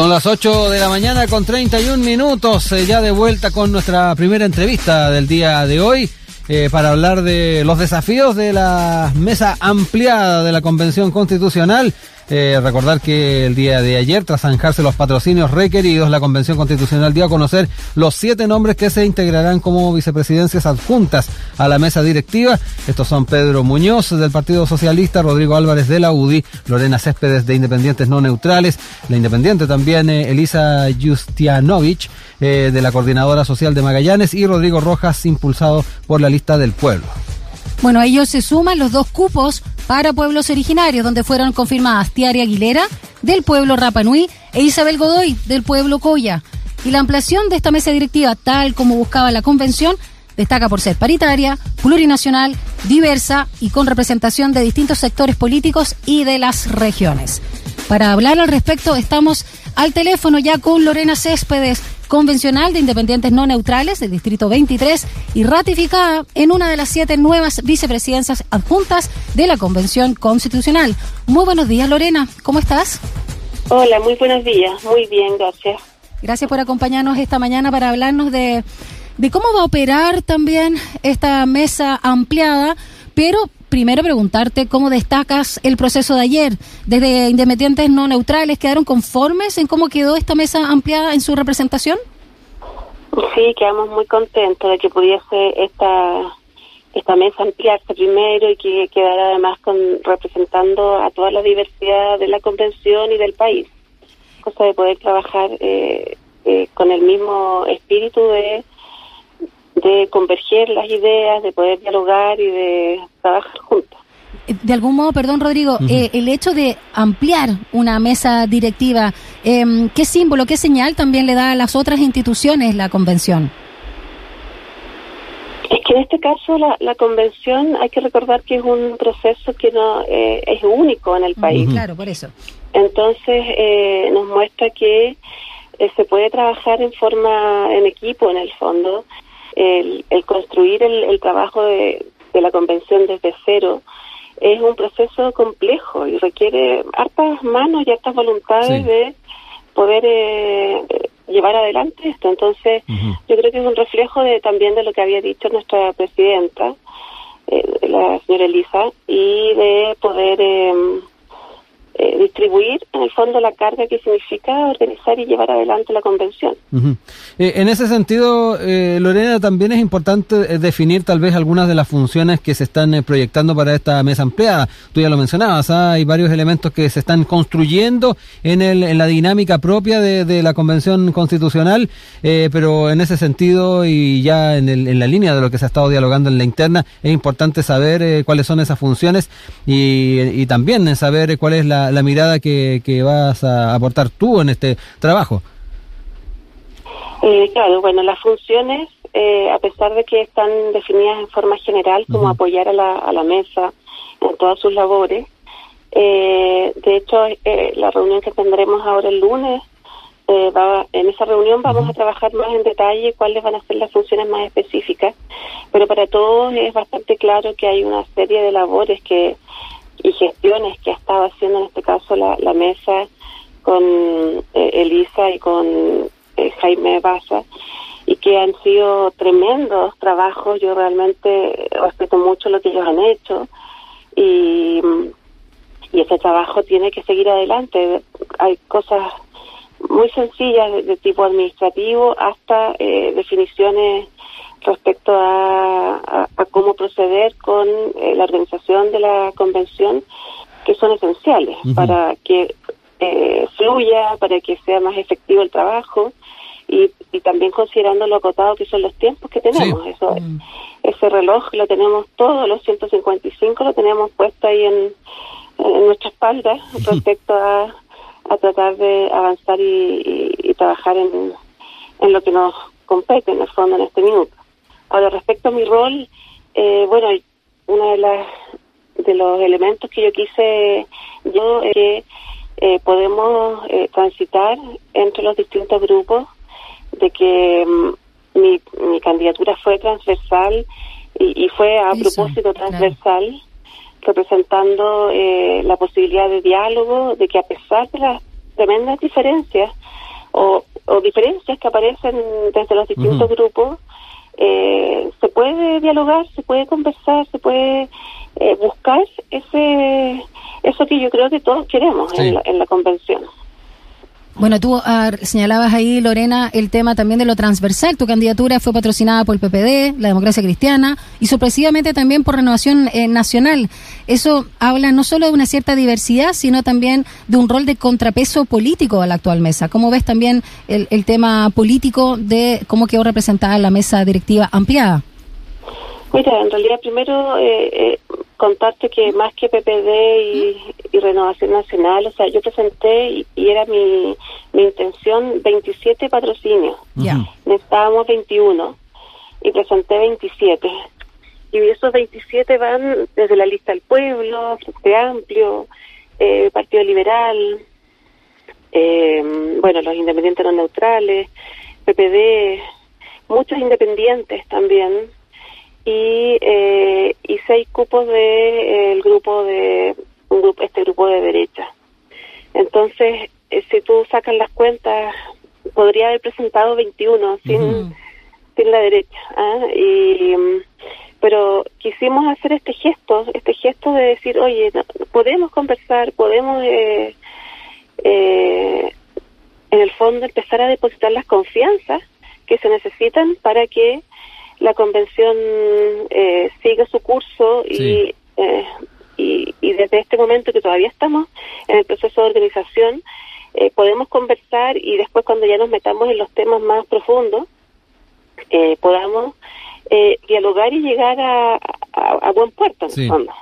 Son las 8 de la mañana con 31 minutos, eh, ya de vuelta con nuestra primera entrevista del día de hoy. Eh, para hablar de los desafíos de la mesa ampliada de la Convención Constitucional eh, recordar que el día de ayer, tras zanjarse los patrocinios requeridos, la Convención Constitucional dio a conocer los siete nombres que se integrarán como vicepresidencias adjuntas a la mesa directiva. Estos son Pedro Muñoz del Partido Socialista, Rodrigo Álvarez de la UDI, Lorena Céspedes de Independientes No Neutrales, la Independiente también eh, Elisa Justianovich eh, de la Coordinadora Social de Magallanes y Rodrigo Rojas impulsado por la lista del pueblo. Bueno, a ellos se suman los dos cupos para pueblos originarios, donde fueron confirmadas Tiari Aguilera, del pueblo Rapanui, e Isabel Godoy, del pueblo Coya. Y la ampliación de esta mesa directiva, tal como buscaba la convención, destaca por ser paritaria, plurinacional, diversa y con representación de distintos sectores políticos y de las regiones. Para hablar al respecto, estamos al teléfono ya con Lorena Céspedes, convencional de independientes no neutrales del Distrito 23 y ratificada en una de las siete nuevas vicepresidencias adjuntas de la Convención Constitucional. Muy buenos días, Lorena. ¿Cómo estás? Hola, muy buenos días. Muy bien, gracias. Gracias por acompañarnos esta mañana para hablarnos de, de cómo va a operar también esta mesa ampliada, pero primero preguntarte cómo destacas el proceso de ayer. Desde Independientes No Neutrales, ¿quedaron conformes en cómo quedó esta mesa ampliada en su representación? Sí, quedamos muy contentos de que pudiese esta esta mesa ampliarse primero y que quedara además con representando a toda la diversidad de la convención y del país. Cosa de poder trabajar eh, eh, con el mismo espíritu de de converger las ideas, de poder dialogar y de trabajar juntos. Eh, de algún modo, perdón Rodrigo, eh, el hecho de ampliar una mesa directiva, eh, ¿qué símbolo, qué señal también le da a las otras instituciones la convención? Es que en este caso la, la convención hay que recordar que es un proceso que no eh, es único en el país. Claro, por eso. Entonces eh, nos muestra que se puede trabajar en forma, en equipo en el fondo, el, construir el, trabajo de, la convención desde cero es un proceso complejo y requiere hartas manos y hartas voluntades de poder eh, llevar adelante esto. Entonces, yo creo que es un reflejo de también de lo que había dicho nuestra presidenta, eh, la señora Elisa, y de poder eh, eh, distribuir en el fondo la carga que significa organizar y llevar adelante la convención. Eh, en ese sentido, eh, Lorena, también es importante definir tal vez algunas de las funciones que se están proyectando para esta mesa ampliada. Tú ya lo mencionabas, ¿ah? hay varios elementos que se están construyendo en, el, en la dinámica propia de, la convención constitucional, pero en ese sentido y ya en, el, en, la línea de lo que se ha estado dialogando en la interna, es importante saber cuáles son esas funciones y también saber cuál es la la, mirada que, que, vas a aportar tú en este trabajo. Eh, claro, bueno, las funciones, eh, a pesar de que están definidas en forma general, como apoyar a la, a la mesa en todas sus labores, eh, de hecho, la reunión que tendremos ahora el lunes, va, en esa reunión vamos a trabajar más en detalle cuáles van a ser las funciones más específicas, pero para todos es bastante claro que hay una serie de labores que y gestiones que ha estado haciendo en este caso la, la mesa con eh, Elisa y con eh, Jaime Baza y que han sido tremendos trabajos. Yo realmente respeto mucho lo que ellos han hecho y, y ese trabajo tiene que seguir adelante. Hay cosas muy sencillas de, tipo administrativo hasta eh, definiciones respecto a, cómo proceder con eh, la organización de la convención, que son esenciales para que eh, fluya, para que sea más efectivo el trabajo y, y también considerando lo acotado que son los tiempos que tenemos. Eso, mm. Ese reloj lo tenemos todos, los 155 lo tenemos puesto ahí en, en nuestra espalda respecto a, a tratar de avanzar y, y trabajar en, en lo que nos compete en el fondo en este minuto. Ahora, respecto a mi rol, eh, bueno, uno de las de los elementos que yo quise yo es que eh, podemos eh, transitar entre los distintos grupos, de que mm, mi, mi candidatura fue transversal y, fue a propósito transversal, representando la posibilidad de diálogo, de que a pesar de las tremendas diferencias o, diferencias que aparecen desde los distintos grupos, eh, se puede dialogar, se puede conversar, se puede eh, buscar ese eso que yo creo que todos queremos en, la, en la convención. Bueno, tú ah, señalabas ahí, Lorena, el tema también de lo transversal. Tu candidatura fue patrocinada por el PPD, la democracia cristiana, y sorpresivamente también por Renovación eh, Nacional. Eso habla no solo de una cierta diversidad, sino también de un rol de contrapeso político a la actual mesa. ¿Cómo ves también el, el tema político de cómo quedó representada la mesa directiva ampliada? Mira, en realidad primero eh, eh, contarte que más que PPD y, Renovación Nacional, o sea, yo presenté y, era mi, mi intención 27 patrocinios. Ya. Necesitábamos 21 y presenté 27. Y esos 27 van desde la lista del pueblo, Frente Amplio, eh, Partido Liberal, eh, bueno, los independientes no neutrales, PPD, muchos independientes también y, eh, y seis cupos de eh, el grupo de un grupo, este grupo de derecha. Entonces, eh, si tú sacas las cuentas, podría haber presentado 21 sin, sin la derecha. ¿ah? Y, pero quisimos hacer este gesto, este gesto de decir, oye, podemos conversar, podemos, eh, en el fondo, empezar a depositar las confianzas que se necesitan para que la convención eh, sigue su curso eh, y, y, desde este momento que todavía estamos en el proceso de organización, eh, podemos conversar y después cuando ya nos metamos en los temas más profundos, eh, podamos dialogar y llegar a, a, buen puerto. En fondo.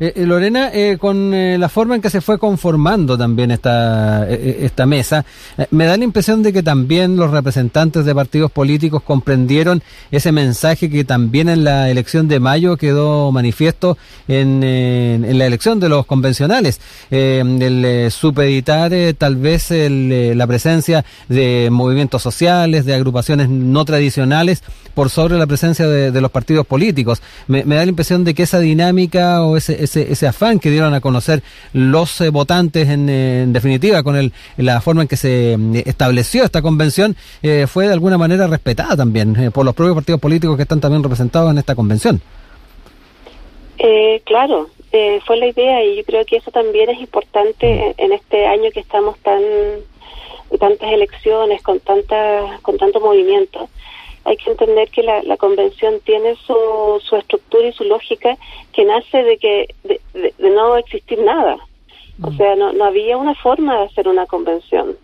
Eh, eh, Lorena, eh, con eh, la forma en que se fue conformando también esta, esta mesa, me da la impresión de que también los representantes de partidos políticos comprendieron ese mensaje que también en la elección de mayo quedó manifiesto en, en la elección de los convencionales, el supeditar tal vez la presencia de movimientos sociales, de agrupaciones no tradicionales, por sobre la presencia de, los partidos políticos. Me, me da la impresión de que esa dinámica o ese ese, ese afán que dieron a conocer los eh, votantes en, definitiva con el, la forma en que se mm, estableció esta convención eh, fue de alguna manera respetada también eh, por los propios partidos políticos que están también representados en esta convención. claro, fue la idea y yo creo que eso también es importante mm. en, este año que estamos tan tantas elecciones con tanta con tanto movimiento hay que entender que la, la convención tiene su, su, estructura y su lógica que nace de que de, no existir nada. O mm. sea, no, no había una forma de hacer una convención.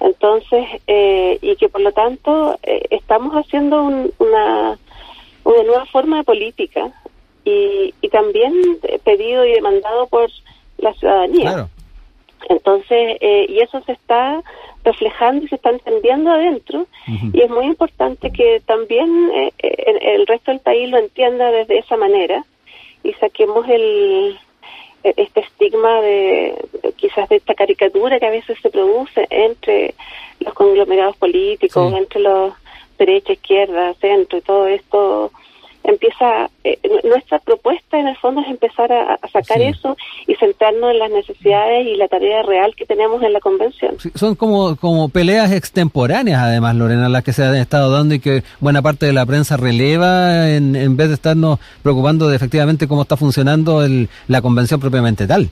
Entonces, eh, y que por lo tanto eh, estamos haciendo una, una nueva forma de política y, y también pedido y demandado por la ciudadanía. Entonces, eh, y eso se está reflejando y se está entendiendo adentro y es muy importante que también eh, el resto del país lo entienda desde esa manera y saquemos el e, este estigma de quizás de esta caricatura que a veces se produce entre los conglomerados políticos, entre los derecha, izquierda, centro y todo esto empieza, eh, nuestra propuesta en el fondo es empezar a, sacar eso y centrarnos en las necesidades y la tarea real que tenemos en la convención. son como, como peleas extemporáneas además, Lorena, las que se han estado dando y que buena parte de la prensa releva en, en vez de estarnos preocupando de efectivamente cómo está funcionando el, la convención propiamente tal.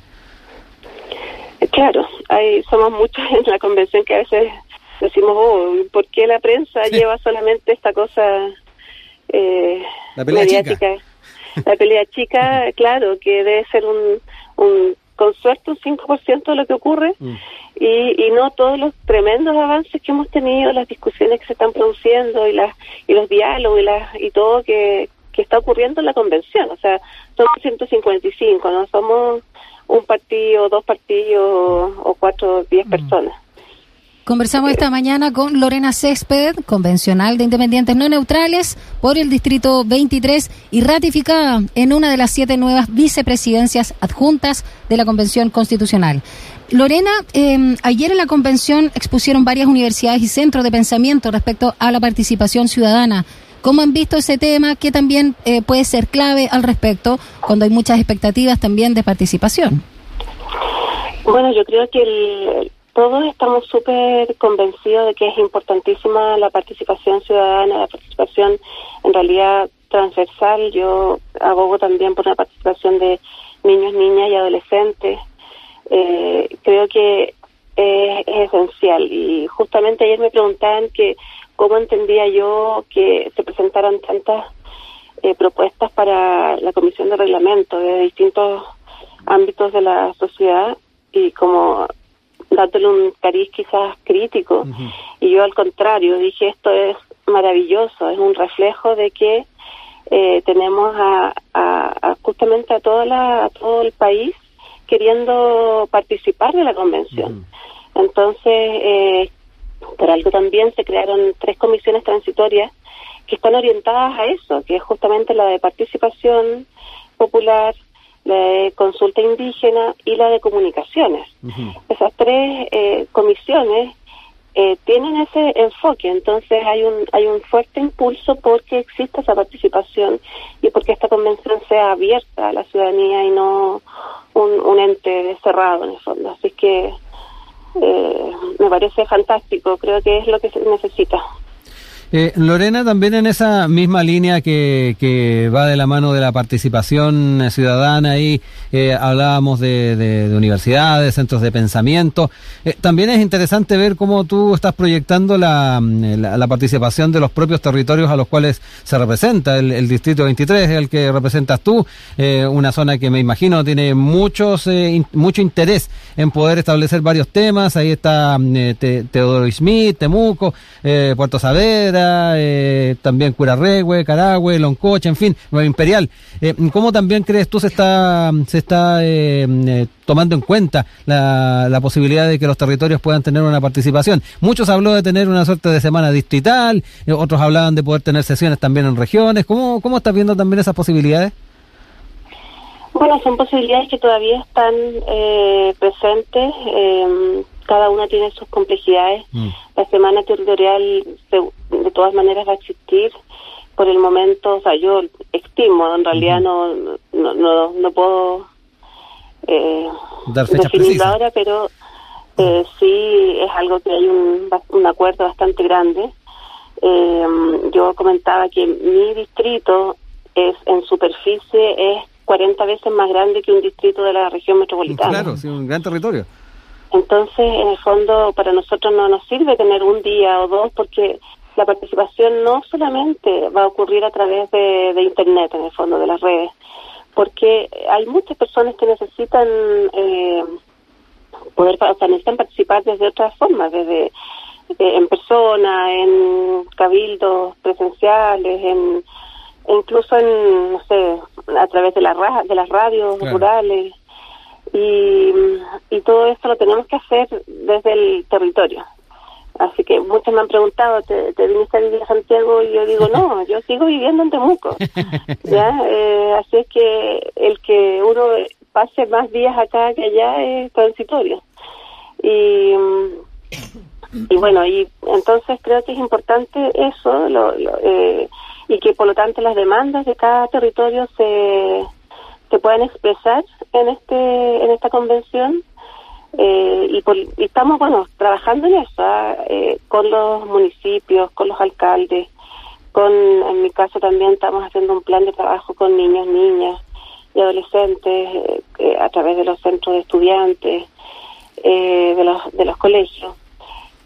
Eh, claro, hay, somos muchos en la convención que a veces decimos, oh, ¿por qué la prensa lleva solamente esta cosa eh, la pelea chica. La pelea chica, claro, que debe ser un, un con suerte un 5% de lo que ocurre mm. y, y no todos los tremendos avances que hemos tenido, las discusiones que se están produciendo y las y los diálogos y las y todo que, que está ocurriendo en la convención, o sea, somos 155, no somos un partido, dos partidos o cuatro, diez mm. personas. Conversamos esta mañana con Lorena Césped, convencional de Independientes No Neutrales, por el Distrito 23 y ratificada en una de las siete nuevas vicepresidencias adjuntas de la Convención Constitucional. Lorena, em, ayer en la convención expusieron varias universidades y centros de pensamiento respecto a la participación ciudadana. ¿Cómo han visto ese tema? ¿Qué también eh, puede ser clave al respecto cuando hay muchas expectativas también de participación? Bueno, yo creo que el, todos estamos súper convencidos de que es importantísima la participación ciudadana, la participación en realidad transversal. Yo abogo también por una participación de niños, niñas y adolescentes. Eh, creo que es, esencial y justamente ayer me preguntaban que cómo entendía yo que se presentaran tantas eh, propuestas para la comisión de reglamento de distintos ámbitos de la sociedad y como dándole un cariz quizás crítico. Y yo al contrario dije esto es maravilloso es un reflejo de que eh, tenemos a, justamente a toda la, a todo el país queriendo participar de la convención entonces eh, por algo también se crearon tres comisiones transitorias que están orientadas a eso, que es justamente la de participación popular, la de consulta indígena y la de comunicaciones. Esas tres eh, comisiones eh, tienen ese enfoque, entonces hay un hay un fuerte impulso porque exista esa participación y porque esta convención sea abierta a la ciudadanía y no un, un ente cerrado en el fondo. Así que eh, me parece fantástico, creo que es lo que se necesita. Eh, Lorena, también en esa misma línea que, va de la mano de la participación ciudadana, y eh, hablábamos de, universidades, centros de pensamiento. Eh, también es interesante ver cómo tú estás proyectando la, la, participación de los propios territorios a los cuales se representa. El, Distrito 23 es el que representas tú, una zona que me imagino tiene muchos mucho interés en poder establecer varios temas. Ahí está Teodoro Smith, Temuco, Puerto Saavedra eh, también Curarregüe, Carahue, Loncocha, en fin, Nueva Imperial. Eh, ¿Cómo también crees tú se está, se está eh, eh, tomando en cuenta la, la, posibilidad de que los territorios puedan tener una participación? Muchos habló de tener una suerte de semana distrital, otros hablaban de poder tener sesiones también en regiones. ¿Cómo, cómo estás viendo también esas posibilidades? Bueno, son posibilidades que todavía están presentes cada una tiene sus complejidades. Mm. La semana territorial de todas maneras va a existir. Por el momento, o sea, yo estimo, en realidad no, no, no, no puedo eh, definirlo ahora, pero eh, sí es algo que hay un, un acuerdo bastante grande. Eh, yo comentaba que mi distrito es en superficie es 40 veces más grande que un distrito de la región metropolitana. Claro, sí, un gran territorio. Entonces, en el fondo, para nosotros no nos sirve tener un día o dos porque la participación no solamente va a ocurrir a través de, Internet, en el fondo, de las redes, porque hay muchas personas que necesitan eh, poder, o sea, necesitan participar desde otras formas, desde eh, en persona, en cabildos presenciales, en incluso en, no sé, a través de, la, de las radios rurales y, y todo esto lo tenemos que hacer desde el territorio. Así que muchos me han preguntado, ¿te, te viniste a vivir a Santiago? Y yo digo, no, yo sigo viviendo en Temuco. ¿ya? Eh, así es que el que uno pase más días acá que allá es transitorio. Y, y bueno, y entonces creo que es importante eso lo, eh, y que por lo tanto las demandas de cada territorio se, se puedan expresar en este en esta convención eh, y, estamos bueno trabajando en eso ¿ah? eh, con los municipios con los alcaldes con en mi caso también estamos haciendo un plan de trabajo con niños niñas y adolescentes eh, a través de los centros de estudiantes de los de los colegios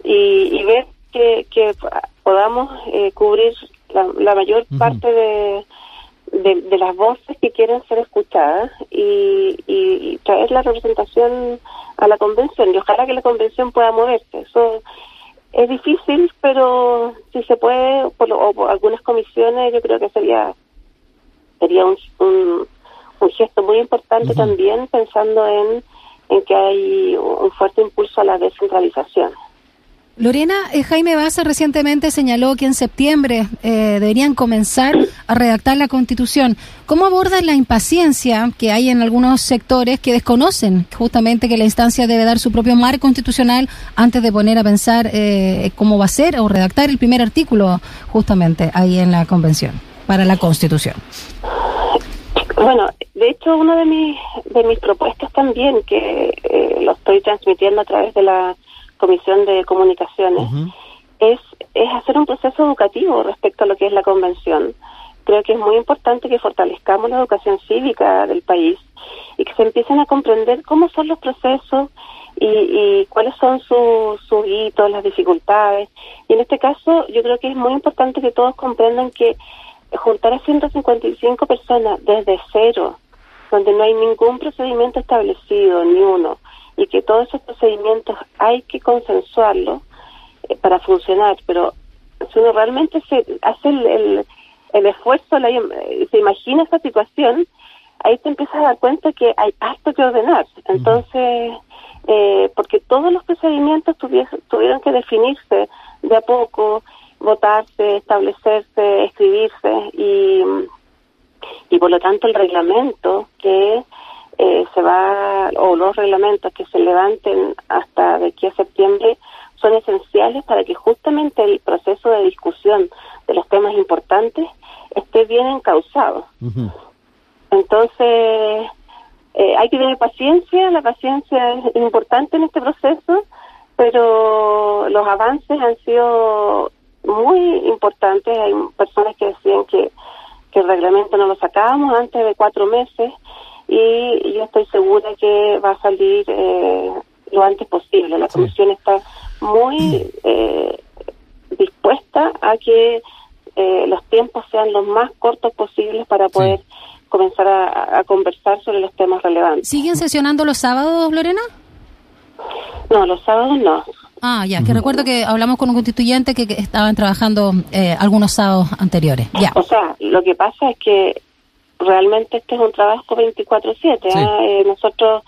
y, ver que, que podamos cubrir la, mayor parte de de, las voces que quieren ser escuchadas y, y, traer la representación a la convención y ojalá que la convención pueda moverse. Eso es difícil, pero si se puede, por, o por algunas comisiones, yo creo que sería sería un, un, gesto muy importante también pensando en, en que hay un fuerte impulso a la descentralización. Lorena, eh, Jaime Baza recientemente señaló que en septiembre eh, deberían comenzar a redactar la Constitución. ¿Cómo abordan la impaciencia que hay en algunos sectores que desconocen justamente que la instancia debe dar su propio mar constitucional antes de poner a pensar eh, cómo va a ser o redactar el primer artículo justamente ahí en la Convención para la Constitución? Bueno, de hecho, una de mis, de mis propuestas también, que lo estoy transmitiendo a través de la Comisión de Comunicaciones, es, es hacer un proceso educativo respecto a lo que es la convención. Creo que es muy importante que fortalezcamos la educación cívica del país y que se empiecen a comprender cómo son los procesos y, y cuáles son sus, sus hitos, las dificultades. Y en este caso yo creo que es muy importante que todos comprendan que juntar a 155 personas desde cero, donde no hay ningún procedimiento establecido, ni uno, y que todos esos procedimientos hay que consensuarlos eh, para funcionar, pero si uno realmente se hace el, el, esfuerzo, la, se imagina esa situación, ahí te empiezas a dar cuenta que hay harto que ordenar. Entonces, eh, porque todos los procedimientos tuvieron que definirse de a poco, votarse, establecerse, escribirse y, y por lo tanto el reglamento que eh, se va, o los reglamentos que se levanten hasta de aquí a septiembre son esenciales para que justamente el proceso de discusión de los temas importantes esté bien encauzado. Entonces, eh, hay que tener paciencia, la paciencia es importante en este proceso, pero los avances han sido muy importantes. Hay personas que decían que, que el reglamento no lo sacábamos antes de cuatro meses y yo estoy segura que va a salir eh, lo antes posible. La comisión está muy eh, dispuesta a que eh, los tiempos sean los más cortos posibles para poder comenzar a, conversar sobre los temas relevantes. ¿Siguen sesionando los sábados, Lorena? No, los sábados no. Ah, ya, que recuerdo que hablamos con un constituyente que, estaban trabajando eh, algunos sábados anteriores. Ya. O sea, lo que pasa es que realmente este es un trabajo 24/7. ¿ah? Eh, nosotros,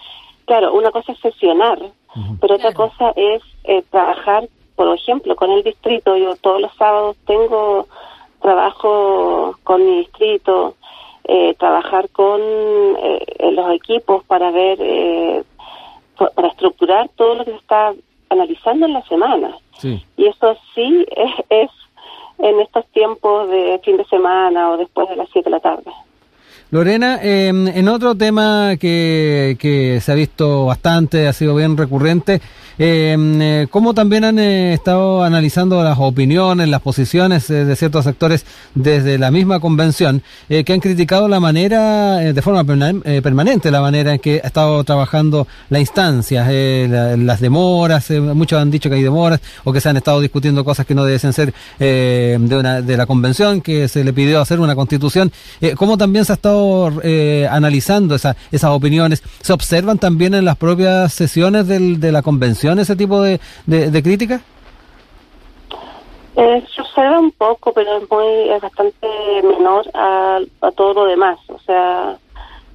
claro, una cosa es sesionar, pero otra cosa es eh, trabajar, por ejemplo, con el distrito. Yo todos los sábados tengo trabajo con mi distrito, eh, trabajar con eh, los equipos para ver, eh, para estructurar todo lo que se está analizando en la semana. Y eso sí es, es en estos tiempos de fin de semana o después de las 7 de la tarde. Lorena, em, en otro tema que, que se ha visto bastante, ha sido bien recurrente, em, eh, ¿cómo también han eh, estado analizando las opiniones, las posiciones eh, de ciertos sectores desde la misma convención, que han criticado la manera, de forma permanente, la manera en que ha estado trabajando la instancia, las demoras, muchos han dicho que hay demoras, o que se han estado discutiendo cosas que no deben ser de, una, de la convención, que se le pidió hacer una constitución, ¿cómo también se ha estado eh, analizando esa, esas opiniones? ¿Se observan también en las propias sesiones del, de la convención ese tipo de, de, críticas? Eh, se observa un poco, pero es muy es bastante menor a, a todo lo demás. O sea,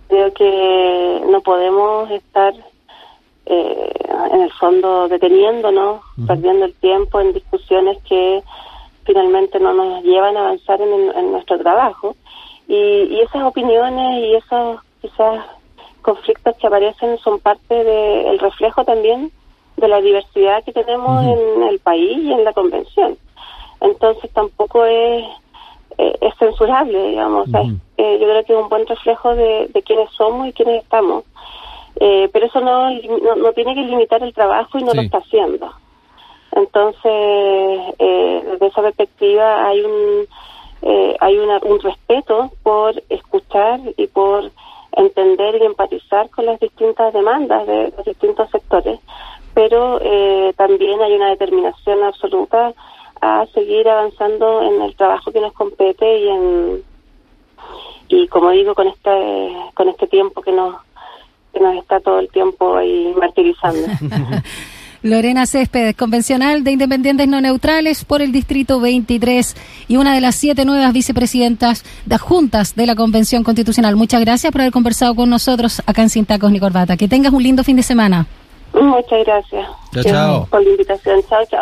creo que no podemos estar eh, en el fondo deteniéndonos, perdiendo el tiempo en discusiones que finalmente no nos llevan a avanzar en nuestro trabajo. Y, esas opiniones y esos quizás conflictos que aparecen son parte del reflejo también de la diversidad que tenemos en el país y en la convención. Entonces tampoco es, eh, es censurable, digamos. Eh, yo creo que es un buen reflejo de, de quiénes somos y quiénes estamos. Eh, pero eso no, no, tiene que limitar el trabajo y no lo está haciendo. Entonces, desde esa perspectiva hay un eh, hay una, un respeto por escuchar y por entender y empatizar con las distintas demandas de los distintos sectores, pero eh, también hay una determinación absoluta a seguir avanzando en el trabajo que nos compete y en y como digo con este con este tiempo que nos que nos está todo el tiempo ahí martirizando. Lorena Céspedes, convencional de Independientes No Neutrales por el Distrito 23 y una de las siete nuevas vicepresidentas de juntas de la Convención Constitucional. Muchas gracias por haber conversado con nosotros acá en Sin Tacos ni Corbata. Que tengas un lindo fin de semana. Muchas gracias. Chao, chao. Por la invitación. Chao, chao.